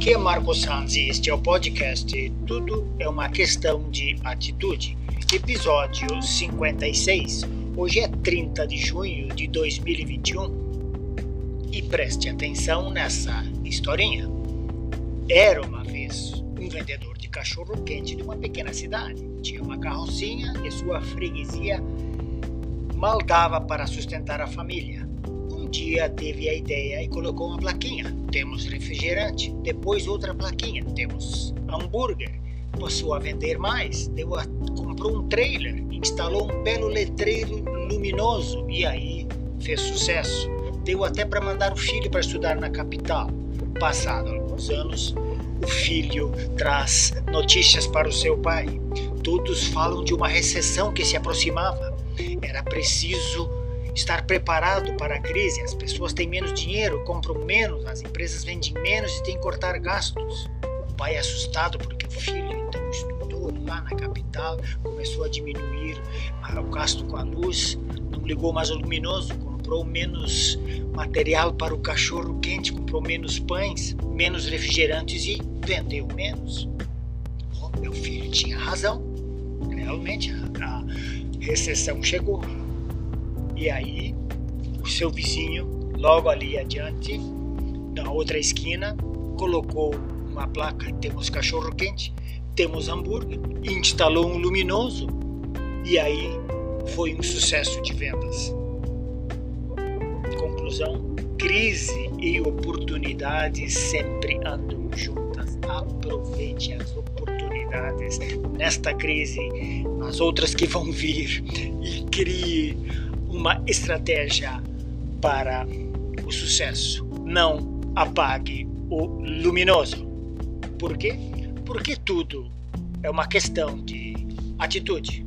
Aqui é Marco Sanz e este é o podcast Tudo é uma questão de atitude, episódio 56. Hoje é 30 de junho de 2021 e preste atenção nessa historinha. Era uma vez um vendedor de cachorro quente de uma pequena cidade. Tinha uma carrocinha e sua freguesia mal dava para sustentar a família dia teve a ideia e colocou uma plaquinha. Temos refrigerante. Depois outra plaquinha. Temos hambúrguer. Passou a vender mais. Deu a, comprou um trailer. Instalou um belo letreiro luminoso. E aí fez sucesso. Deu até para mandar o filho para estudar na capital. Passado alguns anos, o filho traz notícias para o seu pai. Todos falam de uma recessão que se aproximava. Era preciso estar preparado para a crise. As pessoas têm menos dinheiro, compram menos, as empresas vendem menos e têm que cortar gastos. O pai é assustado porque o filho então estudou lá na capital, começou a diminuir o gasto com a luz, não ligou mais o luminoso, comprou menos material para o cachorro quente, comprou menos pães, menos refrigerantes e vendeu menos. Oh, meu filho tinha razão. Realmente a recessão chegou. E aí, o seu vizinho, logo ali adiante, na outra esquina, colocou uma placa: temos cachorro quente, temos hambúrguer, instalou um luminoso. E aí foi um sucesso de vendas. Conclusão: crise e oportunidades sempre andam juntas. Aproveite as oportunidades nesta crise, nas outras que vão vir, e crie uma estratégia para o sucesso. Não apague o luminoso. Por quê? Porque tudo é uma questão de atitude.